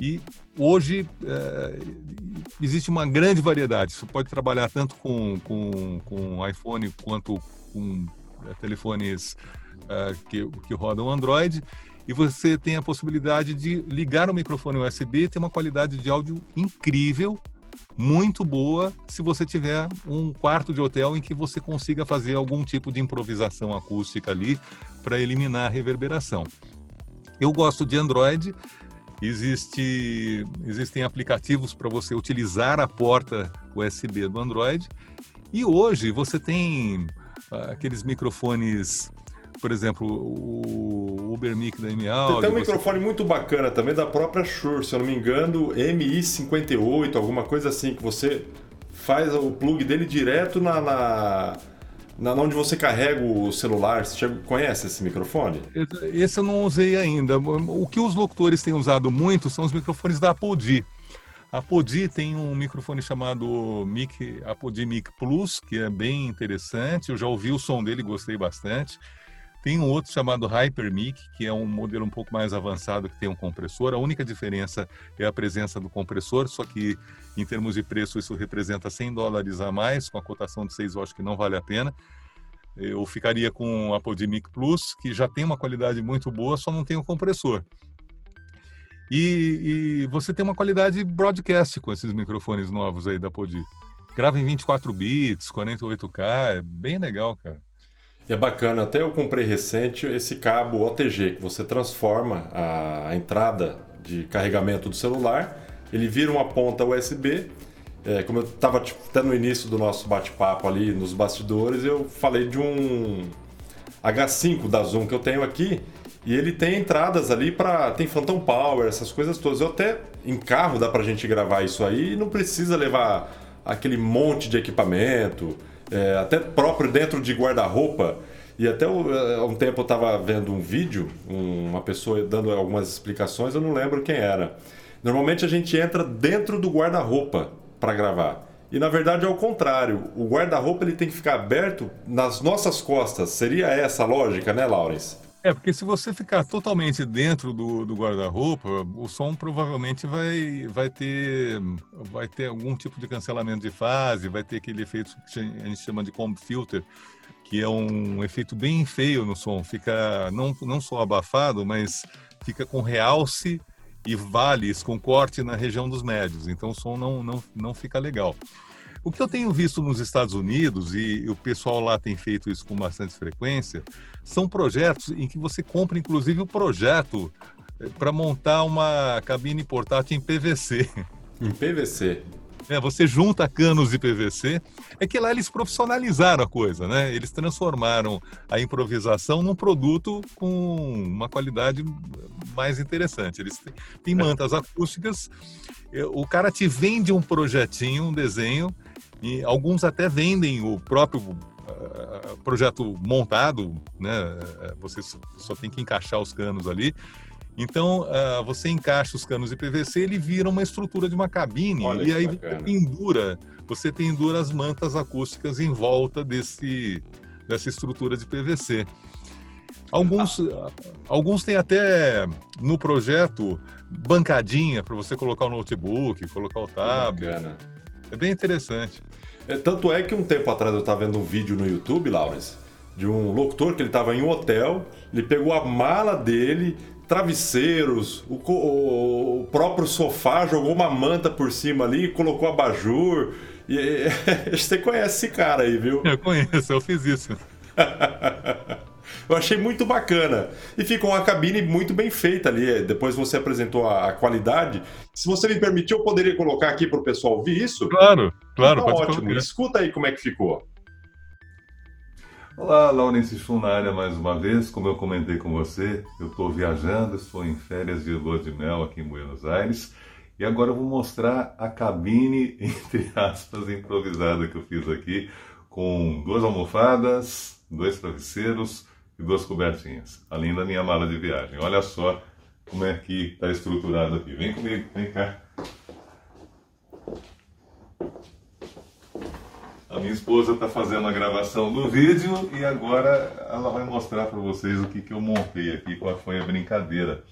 e hoje é, existe uma grande variedade. Você pode trabalhar tanto com, com, com iPhone quanto com é, telefones é, que, que rodam Android e você tem a possibilidade de ligar o microfone USB e ter uma qualidade de áudio incrível, muito boa, se você tiver um quarto de hotel em que você consiga fazer algum tipo de improvisação acústica ali para eliminar a reverberação. Eu gosto de Android, existe, existem aplicativos para você utilizar a porta USB do Android, e hoje você tem ah, aqueles microfones por exemplo, o Ubermic da MA. Tem um microfone muito bacana também da própria Shure, se eu não me engano, MI58, alguma coisa assim, que você faz o plug dele direto na, na, na onde você carrega o celular. Você conhece esse microfone? Esse eu não usei ainda. O que os locutores têm usado muito são os microfones da Apodi. A Apodi tem um microfone chamado Mic, Apodi Mic Plus, que é bem interessante. Eu já ouvi o som dele, gostei bastante. Tem um outro chamado HyperMic, que é um modelo um pouco mais avançado que tem um compressor. A única diferença é a presença do compressor, só que em termos de preço isso representa 100 dólares a mais, com a cotação de 6 eu acho que não vale a pena. Eu ficaria com a Podimic Plus, que já tem uma qualidade muito boa, só não tem o compressor. E, e, você tem uma qualidade broadcast com esses microfones novos aí da Podi. Grava em 24 bits, 48K, é bem legal, cara. É bacana, até eu comprei recente esse cabo OTG, que você transforma a, a entrada de carregamento do celular, ele vira uma ponta USB. É, como eu estava tipo, até no início do nosso bate-papo ali nos bastidores, eu falei de um H5 da Zoom que eu tenho aqui E ele tem entradas ali para tem Phantom Power, essas coisas todas. Eu até em carro dá pra gente gravar isso aí e não precisa levar aquele monte de equipamento, é, até próprio dentro de guarda-roupa. E até há um tempo eu estava vendo um vídeo, uma pessoa dando algumas explicações, eu não lembro quem era. Normalmente a gente entra dentro do guarda-roupa para gravar. E na verdade é o contrário. O guarda-roupa ele tem que ficar aberto nas nossas costas. Seria essa a lógica, né, Laurence? É, porque se você ficar totalmente dentro do, do guarda-roupa, o som provavelmente vai, vai, ter, vai ter algum tipo de cancelamento de fase, vai ter aquele efeito que a gente chama de comb filter, que é um efeito bem feio no som. Fica não, não só abafado, mas fica com realce e vales com corte na região dos médios, então o som não, não, não fica legal. O que eu tenho visto nos Estados Unidos, e o pessoal lá tem feito isso com bastante frequência, são projetos em que você compra inclusive o projeto eh, para montar uma cabine portátil em PVC. Em PVC. É, você junta canos de PVC. É que lá eles profissionalizaram a coisa, né? Eles transformaram a improvisação num produto com uma qualidade mais interessante. Eles têm é. mantas acústicas. É, o cara te vende um projetinho, um desenho, e alguns até vendem o próprio uh, projeto montado, né? Você só tem que encaixar os canos ali então, uh, você encaixa os canos de PVC, ele vira uma estrutura de uma cabine Olha e aí bacana. você pendura, você pendura as mantas acústicas em volta desse, dessa estrutura de PVC. Alguns, ah. alguns têm até no projeto bancadinha para você colocar o notebook, colocar o tablet. É bem interessante. É, tanto é que um tempo atrás eu estava vendo um vídeo no YouTube, Lawrence, de um locutor que ele estava em um hotel, ele pegou a mala dele, travesseiros, o, o, o, próprio sofá, jogou uma manta por cima ali, colocou abajur. E, e, você conhece esse cara aí, viu? Eu conheço, eu fiz isso. eu achei muito bacana. E ficou uma cabine muito bem feita ali. Depois você apresentou a, a qualidade. Se você me permitir, eu poderia colocar aqui para o pessoal ouvir isso? Claro, claro. Então, ótimo. Colocar. Escuta aí como é que ficou. Olá, Laurence Schum na área mais uma vez. Como eu comentei com você, eu estou viajando, estou em férias de lua de mel aqui em Buenos Aires e agora eu vou mostrar a cabine, entre aspas, improvisada que eu fiz aqui, com duas almofadas, dois travesseiros e duas cobertinhas, além da minha mala de viagem. Olha só como é que está estruturado aqui. Vem comigo, vem cá. A minha esposa está fazendo a gravação do vídeo e agora ela vai mostrar para vocês o que, que eu montei aqui, qual foi a brincadeira.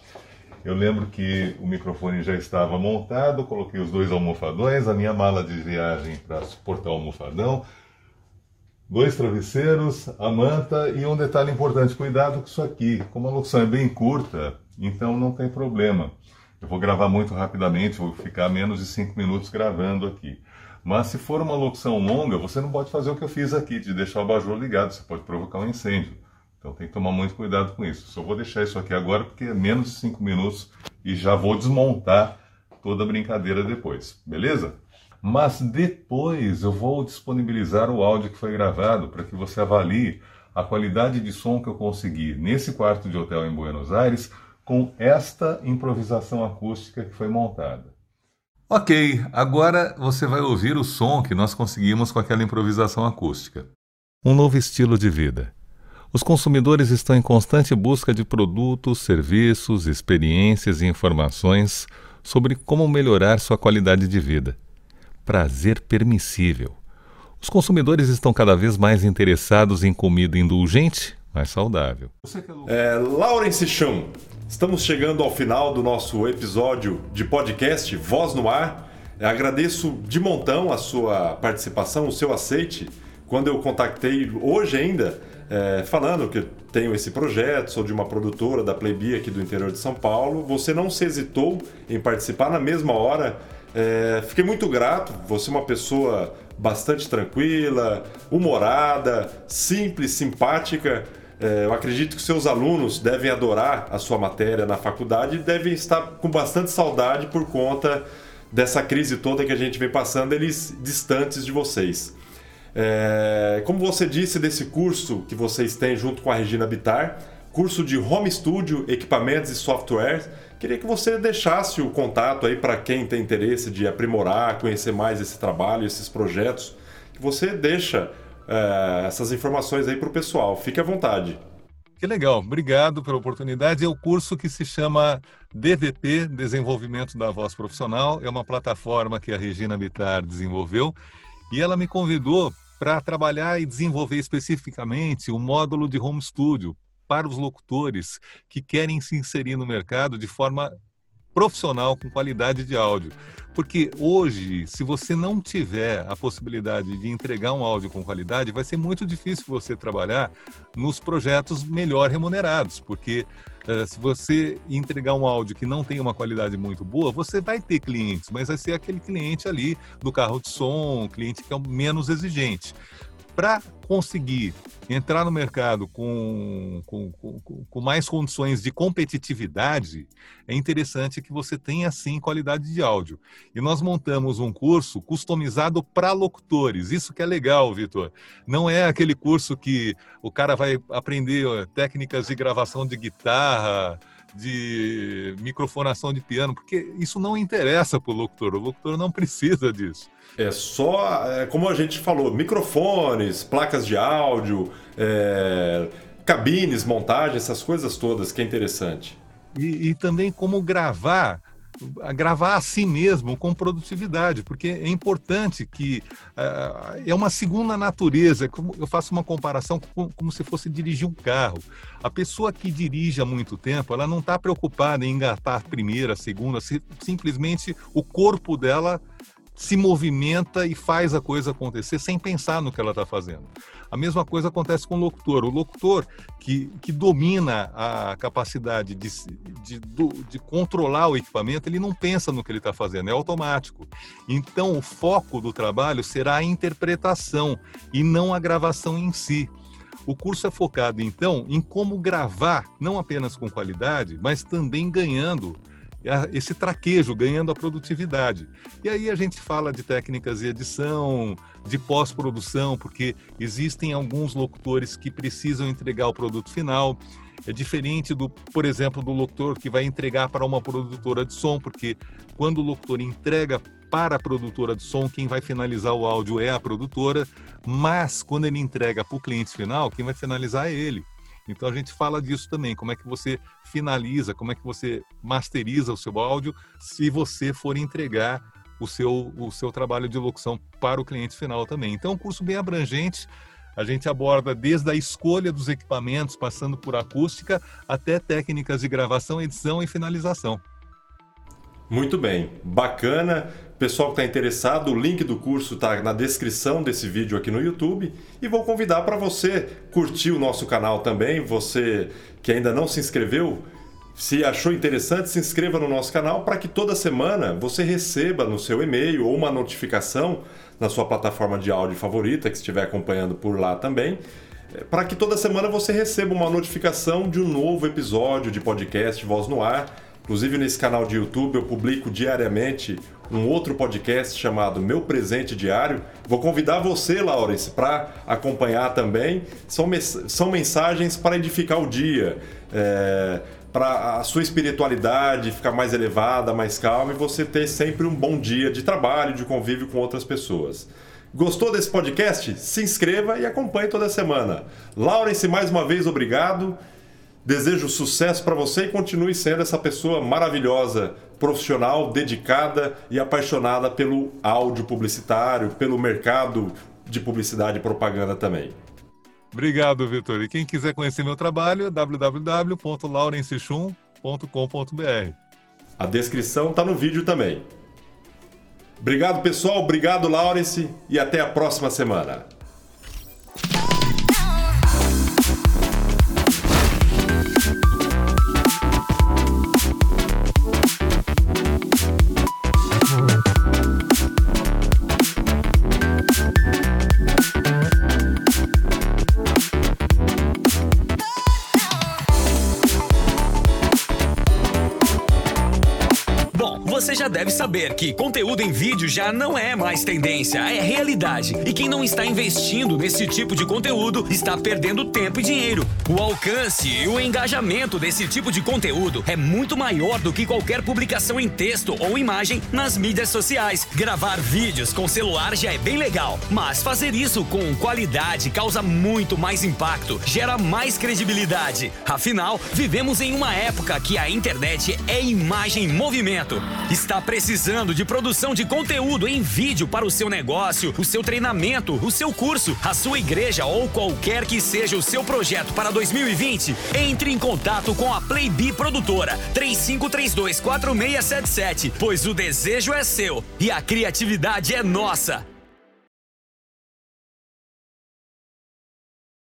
Eu lembro que o microfone já estava montado, coloquei os dois almofadões, a minha mala de viagem para suportar o almofadão, dois travesseiros, a manta e um detalhe importante, cuidado com isso aqui, como a locução é bem curta, então não tem problema. Eu vou gravar muito rapidamente, vou ficar menos de 5 minutos gravando aqui. Mas se for uma locução longa, você não pode fazer o que eu fiz aqui, de deixar o abajur ligado, você pode provocar um incêndio. Então tem que tomar muito cuidado com isso. Só vou deixar isso aqui agora porque é menos de 5 minutos e já vou desmontar toda a brincadeira depois, beleza? Mas depois eu vou disponibilizar o áudio que foi gravado para que você avalie a qualidade de som que eu consegui nesse quarto de hotel em Buenos Aires com esta improvisação acústica que foi montada. Ok, agora você vai ouvir o som que nós conseguimos com aquela improvisação acústica. Um novo estilo de vida. Os consumidores estão em constante busca de produtos, serviços, experiências e informações sobre como melhorar sua qualidade de vida. Prazer permissível. Os consumidores estão cada vez mais interessados em comida indulgente, mas saudável. É, Laurence Chum, Estamos chegando ao final do nosso episódio de podcast Voz no Ar. Agradeço de montão a sua participação, o seu aceite. Quando eu contactei hoje ainda, é, falando que tenho esse projeto, sou de uma produtora da Playbi aqui do interior de São Paulo, você não se hesitou em participar na mesma hora. É, fiquei muito grato. Você é uma pessoa bastante tranquila, humorada, simples, simpática. É, eu acredito que seus alunos devem adorar a sua matéria na faculdade e devem estar com bastante saudade por conta dessa crise toda que a gente vem passando, eles distantes de vocês. É, como você disse desse curso que vocês têm junto com a Regina Bitar, curso de home studio, equipamentos e softwares. Queria que você deixasse o contato aí para quem tem interesse de aprimorar, conhecer mais esse trabalho, esses projetos. Que você deixa é, essas informações aí para o pessoal. Fique à vontade. Que legal, obrigado pela oportunidade. É o curso que se chama DVP Desenvolvimento da Voz Profissional. É uma plataforma que a Regina Bittar desenvolveu e ela me convidou para trabalhar e desenvolver especificamente o módulo de home studio para os locutores que querem se inserir no mercado de forma profissional com qualidade de áudio. Porque hoje, se você não tiver a possibilidade de entregar um áudio com qualidade, vai ser muito difícil você trabalhar nos projetos melhor remunerados, porque uh, se você entregar um áudio que não tem uma qualidade muito boa, você vai ter clientes, mas vai ser aquele cliente ali do carro de som, cliente que é menos exigente para conseguir entrar no mercado com, com, com, com, mais condições de competitividade, é interessante que você tenha, sim, qualidade de áudio. E nós montamos um curso customizado para locutores. Isso que é legal, Vitor. Não é aquele curso que o cara vai aprender técnicas de gravação de guitarra, de microfonação de piano, porque isso não interessa para o locutor. O locutor não precisa disso. É só, é, como a gente falou, microfones, placas de áudio, é, cabines, montagem, essas coisas todas que é interessante. E, e também como gravar gravar a si mesmo com produtividade, porque é importante que uh, é uma segunda natureza. Eu faço uma comparação com, como se fosse dirigir um carro. A pessoa que dirige há muito tempo, ela não está preocupada em engatar a primeira, a segunda, se, simplesmente o corpo dela se movimenta e faz a coisa acontecer sem pensar no que ela está fazendo. A mesma coisa acontece com o locutor. O locutor que, que domina a capacidade de, de, de controlar o equipamento, ele não pensa no que ele está fazendo, é automático. Então, o foco do trabalho será a interpretação e não a gravação em si. O curso é focado, então, em como gravar, não apenas com qualidade, mas também ganhando esse traquejo, ganhando a produtividade. E aí a gente fala de técnicas de edição, de pós-produção, porque existem alguns locutores que precisam entregar o produto final. É diferente do, por exemplo, do locutor que vai entregar para uma produtora de som, porque quando o locutor entrega para a produtora de som, quem vai finalizar o áudio é a produtora, mas quando ele entrega para o cliente final, quem vai finalizar é ele. Então a gente fala disso também, como é que você finaliza, como é que você masteriza o seu áudio se você for entregar o seu, o seu trabalho de locução para o cliente final também. Então é um curso bem abrangente, a gente aborda desde a escolha dos equipamentos, passando por acústica, até técnicas de gravação, edição e finalização. Muito bem, bacana. Pessoal que está interessado, o link do curso está na descrição desse vídeo aqui no YouTube. E vou convidar para você curtir o nosso canal também. Você que ainda não se inscreveu, se achou interessante, se inscreva no nosso canal para que toda semana você receba no seu e-mail ou uma notificação na sua plataforma de áudio favorita, que estiver acompanhando por lá também, eh, para que toda semana você receba uma notificação de um novo episódio de podcast Voz no Ar Inclusive nesse canal de YouTube eu publico diariamente um outro podcast chamado Meu Presente Diário. Vou convidar você, Laurence, para acompanhar também. São, são mensagens para edificar o dia, é, para a sua espiritualidade ficar mais elevada, mais calma e você ter sempre um bom dia de trabalho, de convívio com outras pessoas. Gostou desse podcast? Se inscreva e acompanhe toda semana. Laurence, mais uma vez, obrigado. Desejo sucesso para você e continue sendo essa pessoa maravilhosa, profissional, dedicada e apaixonada pelo áudio publicitário, pelo mercado de publicidade e propaganda também. Obrigado, Vitor. E quem quiser conhecer meu trabalho é www.laurencichum.com.br. A descrição está no vídeo também. Obrigado, pessoal. Obrigado, Laurence. E até a próxima semana. Saber que conteúdo em vídeo já não é mais tendência, é realidade. E quem não está investindo nesse tipo de conteúdo está perdendo tempo e dinheiro. O alcance e o engajamento desse tipo de conteúdo é muito maior do que qualquer publicação em texto ou imagem nas mídias sociais. Gravar vídeos com celular já é bem legal, mas fazer isso com qualidade causa muito mais impacto, gera mais credibilidade. Afinal, vivemos em uma época que a internet é imagem em movimento. Está precisando de produção de conteúdo em vídeo para o seu negócio, o seu treinamento, o seu curso, a sua igreja ou qualquer que seja o seu projeto para 2020? Entre em contato com a Playbee Produtora 35324677, pois o desejo é seu e a criatividade é nossa.